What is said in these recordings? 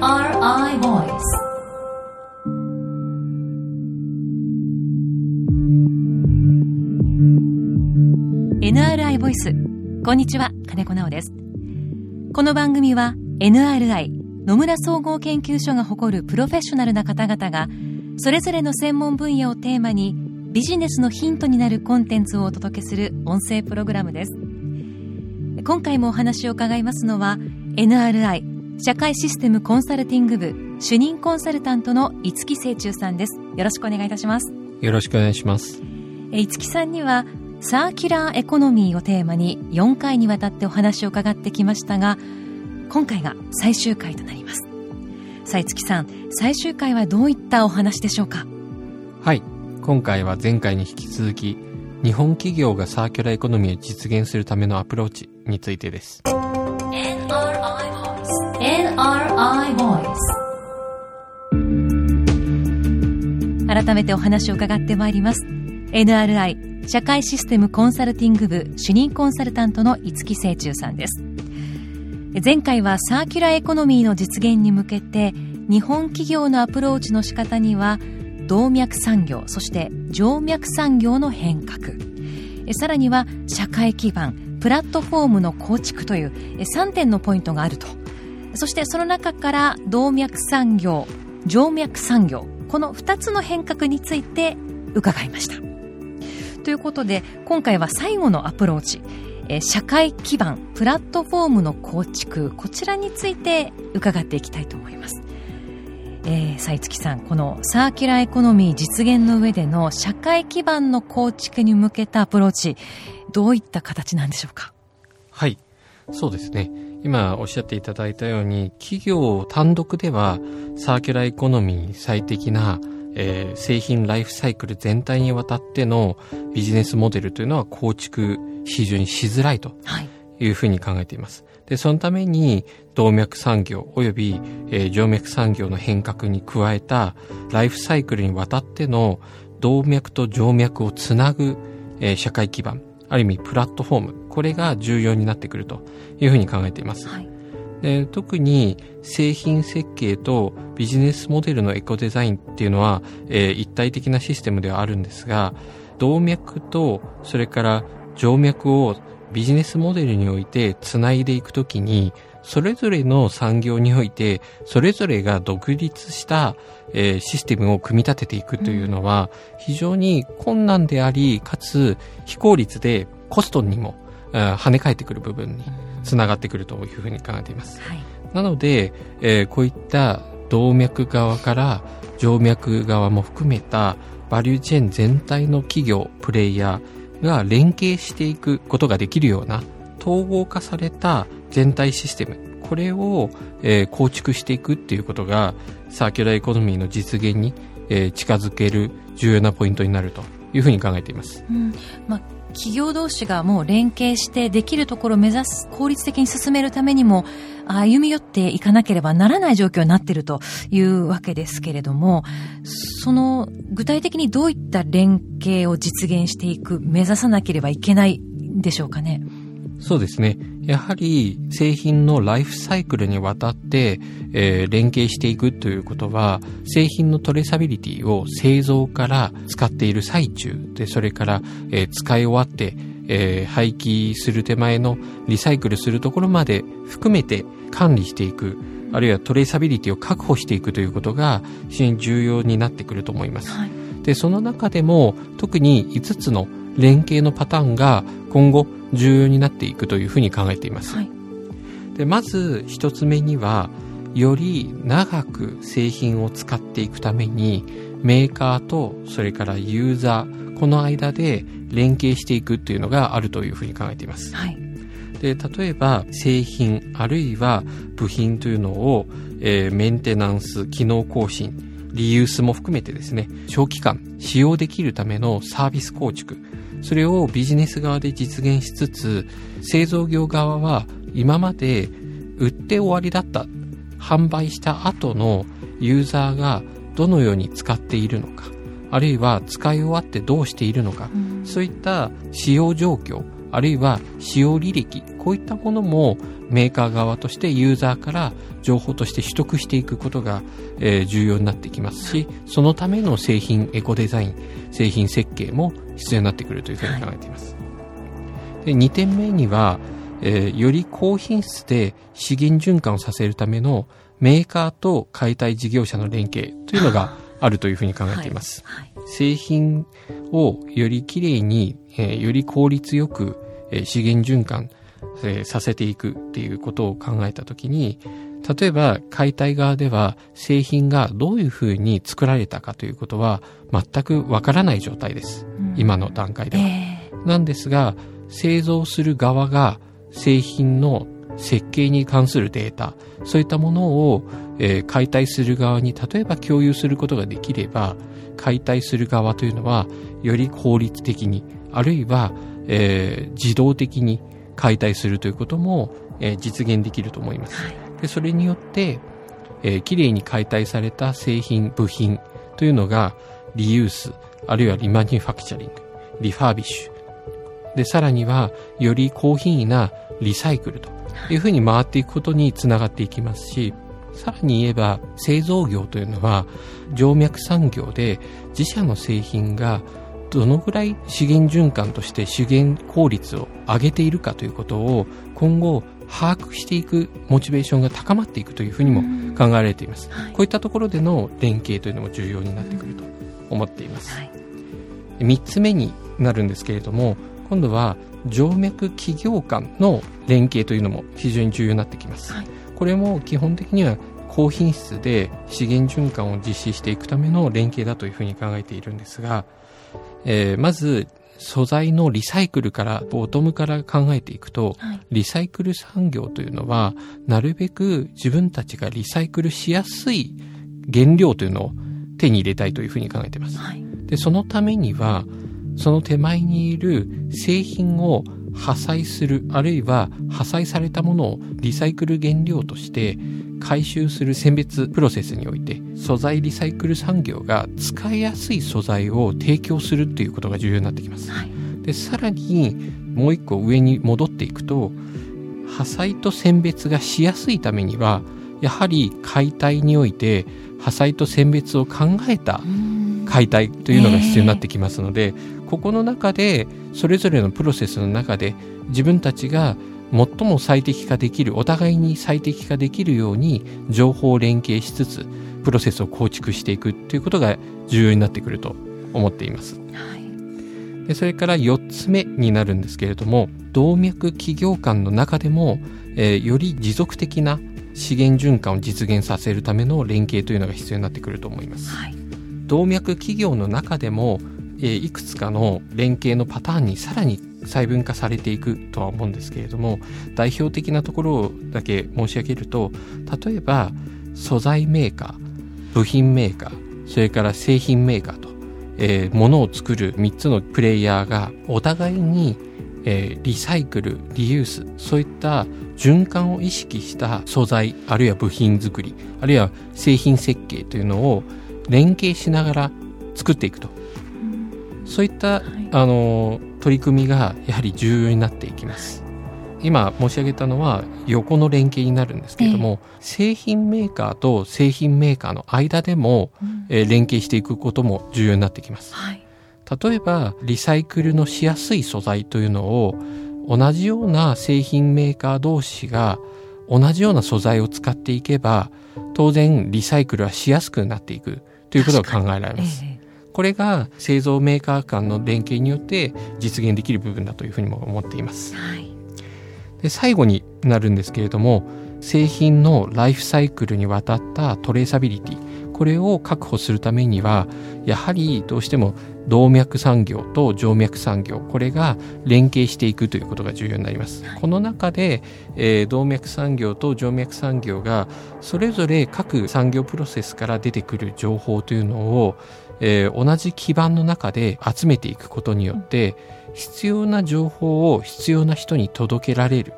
NRI Voice. NRI ボイスこんにちは金子直です。この番組は NRI 野村総合研究所が誇るプロフェッショナルな方々がそれぞれの専門分野をテーマにビジネスのヒントになるコンテンツをお届けする音声プログラムです。今回もお話を伺いますのは NRI 社会システムコンサルティング部主任コンサルタントの五木清中さんです。よろしくお願いいたします。よろしくお願いします。五木さんにはサーキュラーエコノミーをテーマに4回にわたってお話を伺ってきましたが今回が最終回となります。さあ五木さん最終回はどういったお話でしょうか？はい。今回は前回に引き続き日本企業がサーキュラーエコノミーを実現するためのアプローチについてです NRI Voice 改めてお話を伺ってまいります。NRI 社会システムコンサルティング部主任コンサルタントの五木清中さんです。前回はサーキュラーエコノミーの実現に向けて日本企業のアプローチの仕方には動脈産業そして静脈産業の変革。さらには社会基盤プラットフォームの構築という3点のポイントがあると。そしてその中から動脈産業静脈産業この2つの変革について伺いました。ということで今回は最後のアプローチえ社会基盤プラットフォームの構築こちらについて伺っていきたいと思います。えー、さ、五木さんこのサーキュラーエコノミー実現の上での社会基盤の構築に向けたアプローチどういった形なんでしょうか？はい。そうですね。今おっしゃっていただいたように企業単独ではサーキュラーエコノミーに最適な、えー、製品ライフサイクル全体にわたってのビジネスモデルというのは構築非常にしづらいというふうに考えています。で、そのために動脈産業及び、えー、静脈産業の変革に加えたライフサイクルにわたっての動脈と静脈をつなぐ、えー、社会基盤、ある意味プラットフォーム、これが重要になってくるというふうに考えています。はい、で特に製品設計とビジネスモデルのエコデザインっていうのは、えー、一体的なシステムではあるんですが、動脈とそれから静脈をビジネスモデルにおいてつないでいくときに、それぞれの産業において、それぞれが独立した、えー、システムを組み立てていくというのは、非常に困難であり、かつ非効率でコストにも、跳ね返ってくる部分につながってくるというふうに考えています。はい、なので、えー、こういった動脈側から静脈側も含めたバリューチェーン全体の企業、プレイヤー、が連携していくことができるような統合化された全体システムこれを、えー、構築していくっていうことがサーキュラーエコノミーの実現に、えー、近づける重要なポイントになるというふうに考えています。うんまあ企業同士がもう連携してできるところを目指す効率的に進めるためにも歩み寄っていかなければならない状況になっているというわけですけれどもその具体的にどういった連携を実現していく目指さなければいけないでしょうかね？そうですね。やはり製品のライフサイクルにわたって、えー、連携していくということは、製品のトレーサビリティを製造から使っている最中で、それから、えー、使い終わって、えー、廃棄する手前のリサイクルするところまで含めて管理していく、あるいはトレーサビリティを確保していくということが非常に重要になってくると思います。はい、で、その中でも特に5つの連携のパターンが今後重要になっていくというふうに考えています。はい、でまず一つ目にはより長く製品を使っていくためにメーカーとそれからユーザーこの間で連携していくっていうのがあるというふうに考えています。はい、で例えば製品あるいは部品というのを、えー、メンテナンス機能更新リユースも含めてですね長期間使用できるためのサービス構築それをビジネス側で実現しつつ、製造業側は今まで売って終わりだった、販売した後のユーザーがどのように使っているのか、あるいは使い終わってどうしているのか、うん、そういった使用状況、あるいは使用履歴、こういったものもメーカー側としてユーザーから情報として取得していくことが、えー、重要になってきますし、そのための製品エコデザイン、製品設計も必要になってくるというふうに考えています。で2点目には、えー、より高品質で資源循環をさせるためのメーカーと解体事業者の連携というのがあるというふうに考えています。はいはい、製品をよりきれいに、えー、より効率よく、えー、資源循環、えー、させていくっていうことを考えたときに、例えば解体側では製品がどういうふうに作られたかということは全くわからない状態です。うん、今の段階では。えー、なんですが、製造する側が製品の設計に関するデータ、そういったものを、えー、解体する側に例えば共有することができれば、解体する側というのは、より効率的に、あるいは、えー、自動的に解体するということも、えー、実現できると思います。でそれによって、えー、きれいに解体された製品、部品というのが、リユース、あるいはリマニュファクチャリング、リファービッシュ。で、さらには、より高品位なリサイクルというふうに回っていくことにつながっていきますし、さらに言えば製造業というのは静脈産業で自社の製品がどのぐらい資源循環として資源効率を上げているかということを今後把握していくモチベーションが高まっていくというふうにも考えられています、はい、こういったところでの連携というのも重要になってくると思っています、はい、3つ目になるんですけれども今度は静脈企業間の連携というのも非常に重要になってきます、はい、これも基本的には高品質で資源循環を実施していくための連携だというふうに考えているんですが、えー、まず素材のリサイクルからボトムから考えていくと、はい、リサイクル産業というのはなるべく自分たちがリサイクルしやすい原料というのを手に入れたいというふうに考えています、はい、でそのためにはその手前にいる製品を破砕する、あるいは破砕されたものをリサイクル原料として回収する選別プロセスにおいて、素材リサイクル産業が使いやすい素材を提供するっていうことが重要になってきます。はい、で、さらにもう一個上に戻っていくと、破砕と選別がしやすいためには、やはり解体において破砕と選別を考えた解体というのが必要になってきますので、ここの中でそれぞれのプロセスの中で自分たちが最も最適化できるお互いに最適化できるように情報を連携しつつプロセスを構築していくということが重要になってくると思っています。はい、でそれから4つ目になるんですけれども動脈企業間の中でも、えー、より持続的な資源循環を実現させるための連携というのが必要になってくると思います。はい、動脈企業の中でもえいくつかの連携のパターンにさらに細分化されていくとは思うんですけれども代表的なところだけ申し上げると例えば素材メーカー部品メーカーそれから製品メーカーと、えー、物を作る3つのプレイヤーがお互いに、えー、リサイクルリユースそういった循環を意識した素材あるいは部品作りあるいは製品設計というのを連携しながら作っていくと。そういった、はい、あの取り組みがやはり重要になっていきます。今申し上げたのは横の連携になるんですけれども、えー、製品メーカーと製品メーカーの間でも、うん、えー、連携していくことも重要になってきます。はい、例えばリサイクルのしやすい素材というのを同じような製品メーカー同士が同じような素材を使っていけば当然リサイクルはしやすくなっていくということが考えられます。えーこれが製造メーカー間の連携によって実現できる部分だというふうにも思っています。はい、で最後になるんですけれども製品のライフサイクルにわたったトレーサビリティこれを確保するためにはやはりどうしても動脈産業と静脈産業これが連携していくということが重要になります。この中で、えー、動脈産業と静脈産業がそれぞれ各産業プロセスから出てくる情報というのをえー、同じ基盤の中で集めていくことによって必要な情報を必要な人に届けられる。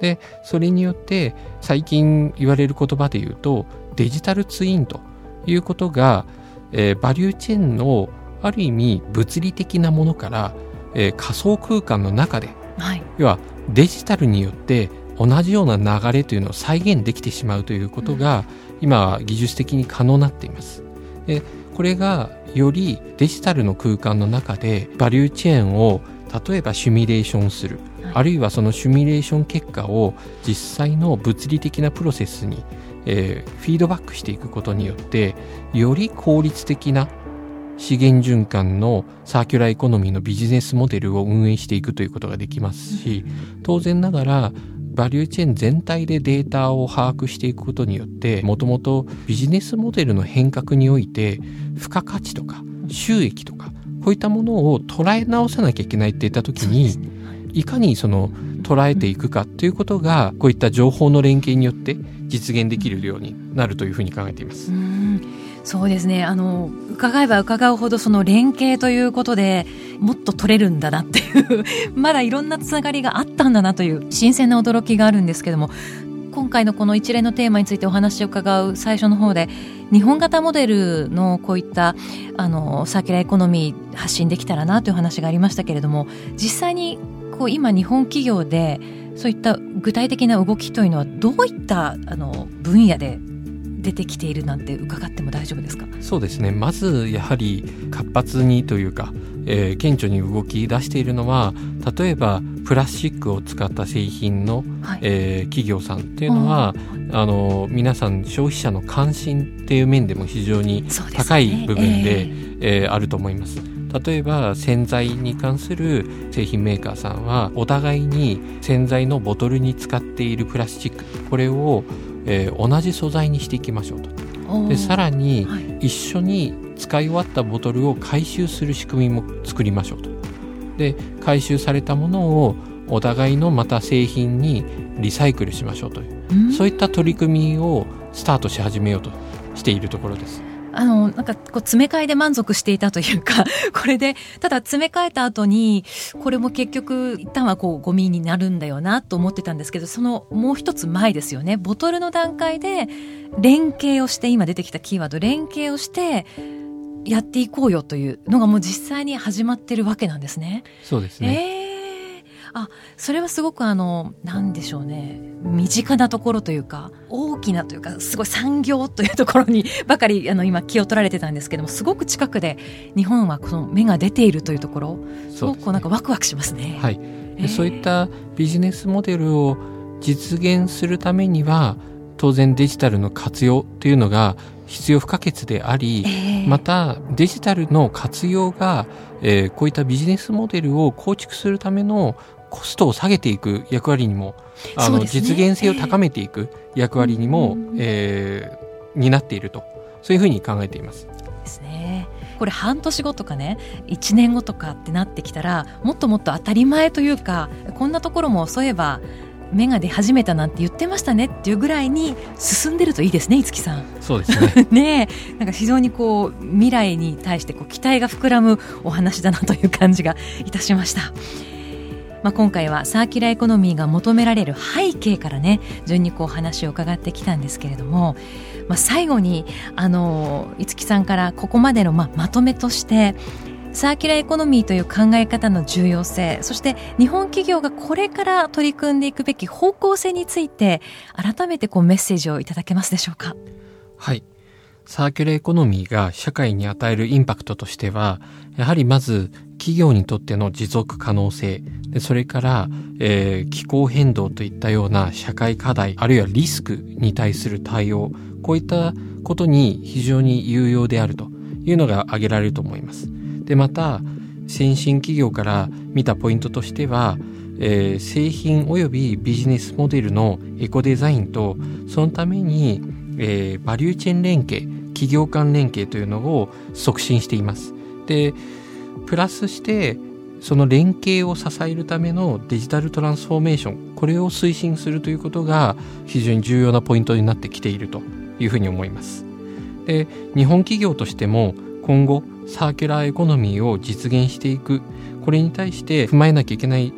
で、それによって最近言われる言葉で言うとデジタルツインということが、えー、バリューチェーンのある意味物理的なものから、えー、仮想空間の中ではい、要はデジタルによって同じような流れというのを再現できてしまうということが、今技術的に可能になっています。でこれがよりデジタルの空間の中でバリューチェーンを例えばシミュレーションする、はい、あるいはそのシミュレーション結果を実際の物理的なプロセスに、えー、フィードバックしていくことによってより効率的な資源循環のサーキュラーエコノミーのビジネスモデルを運営していくということができますし当然ながらバリューチェーン全体でデータを把握していくことによってもともとビジネスモデルの変革において付加価値とか収益とかこういったものを捉え直さなきゃいけないって言った時に、いかにその捉えていくかということがこういった情報の連携によって実現できるようになるというふうに考えています。そうですね。あの伺えば伺うほどその連携ということでもっと取れるんだなっていう まだいろんなつながりがあったんだなという新鮮な驚きがあるんですけども今回のこの一連のテーマについてお話を伺う最初の方で日本型モデルのこういったあのサーキュラーエコノミー発信できたらなという話がありましたけれども実際にこう今日本企業でそういった具体的な動きというのはどういったあの分野で出てきているなんて伺っても大丈夫ですか？そうですね。まずやはり活発にというか、えー、顕著に動き出しているのは例えばプラスチックを使った製品の、はい、えー、企業さんっていうのはあの皆さん消費者の関心っていう面でも非常に高い部分で、ねえ。ー、えー、あると思います。例えば洗剤に関する製品メーカーさんはお互いに洗剤のボトルに使っているプラスチックこれを、えー、同じ素材にしていきましょうと。でさらに、一緒に使い終わったボトルを回収する仕組みも作りましょうと。で回収されたものをお互いのまた製品にリサイクルしましょうという、そういった取り組みをスタートし始めようとしているところです。あの、なんか、こう、詰め替えで満足していたというか、これで、ただ詰め替えた後に、これも結局、一旦はこう、ゴミになるんだよな、と思ってたんですけど、そのもう一つ前ですよね。ボトルの段階で、連携をして、今出てきたキーワード、連携をして、やっていこうよというのがもう実際に始まってるわけなんですね。そうですね。えーあそれはすごくあのなんでしょうね。身近なところというか大きなというかすごい産業というところに ばかりあの今気を取られてたんですけどもすごく近くで日本はこの芽が出ているというところすごくなんかワクワクしますね。はい、えー、そういったビジネスモデルを実現するためには当然デジタルの活用というのが必要不可欠であり、えー、またデジタルの活用が、えー、こういったビジネスモデルを構築するためのコストを下げていく役割にもあの、ね、実現性を高めていく役割にも、えー、えー、担っているとそういうふうに考えています。ですね。これ半年後とかね1年後とかってなってきたらもっともっと当たり前というかこんなところもそういえば芽が出始めたなんて言ってましたねっていうぐらいに進んでるといいですね、五木さん。そうですね。ねなんか非常にこう未来に対してこう期待が膨らむお話だなという感じがいたしました。まあ、今回はサーキュラーエコノミーが求められる背景からね順にこう話を伺ってきたんですけれども、まあ、最後にあの五木さんからここまでのまあまとめとしてサーキュラーエコノミーという考え方の重要性そして日本企業がこれから取り組んでいくべき方向性について改めてこうメッセージをいただけますでしょうか？はいサーキュラーエコノミーが社会に与えるインパクトとしては、やはりまず企業にとっての持続可能性、でそれから、えー、気候変動といったような社会課題、あるいはリスクに対する対応、こういったことに非常に有用であるというのが挙げられると思います。で、また、先進企業から見たポイントとしては、えー、製品及びビジネスモデルのエコデザインと、そのために、えー、バリューチェーン連携、企業間連携というのを促進しています。で、プラスして、その連携を支えるためのデジタルトランスフォーメーション、これを推進するということが非常に重要なポイントになってきているというふうに思います。で、日本企業としても今後サーキュラーエコノミーを実現していく、これに対して踏まえなきゃいけない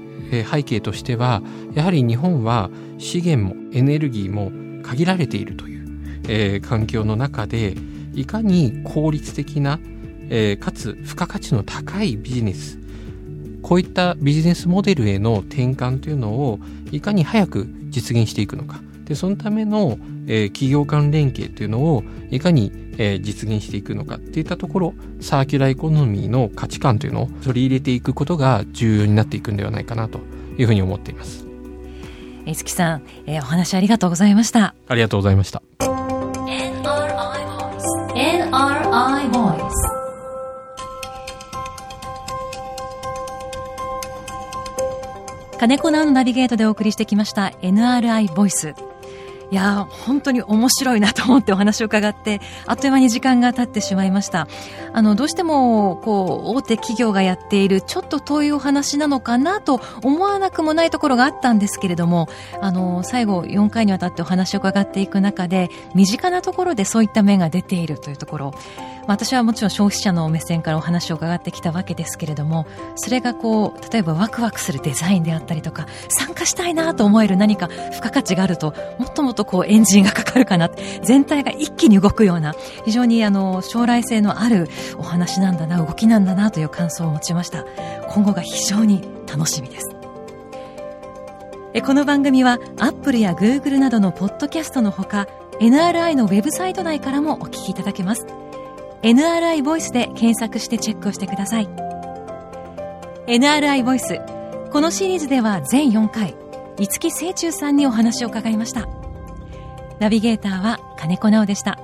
背景としては、やはり日本は資源もエネルギーも限られているというえー、環境の中でいかに効率的な、えー、かつ付加価値の高いビジネスこういったビジネスモデルへの転換というのをいかに早く実現していくのか。で、そのための、えー、企業間連携というのをいかに、えー、実現していくのかっていったところ、サーキュラーエコノミーの価値観というのを取り入れていくことが重要になっていくんではないかなというふうに思っています。えつきさん、えー、お話ありがとうございました。ありがとうございました。NRI 金子直のナビゲートでお送りしてきました NRI ボイス。いや本当に面白いなと思ってお話を伺ってあっという間に時間が経ってしまいましたあのどうしてもこう大手企業がやっているちょっと遠いお話なのかなと思わなくもないところがあったんですけれどもあの最後4回にわたってお話を伺っていく中で身近なところでそういった面が出ているというところ私はもちろん消費者の目線からお話を伺ってきたわけですけれどもそれがこう例えばワクワクするデザインであったりとか参加したいなと思える何か付加価値があるともっともっとこうエンジンがかかるかな全体が一気に動くような非常にあの将来性のあるお話なんだな動きなんだなという感想を持ちました。今後が非常に楽しみです。この番組はアップルやグーグルなどのポッドキャストのほか NRI のウェブサイト内からもお聞きいただけます。NRI ボイスで検索してチェックをしてください。NRI ボイスこのシリーズでは全4回五木清中さんにお話を伺いました。ナビゲーターは金子直でした。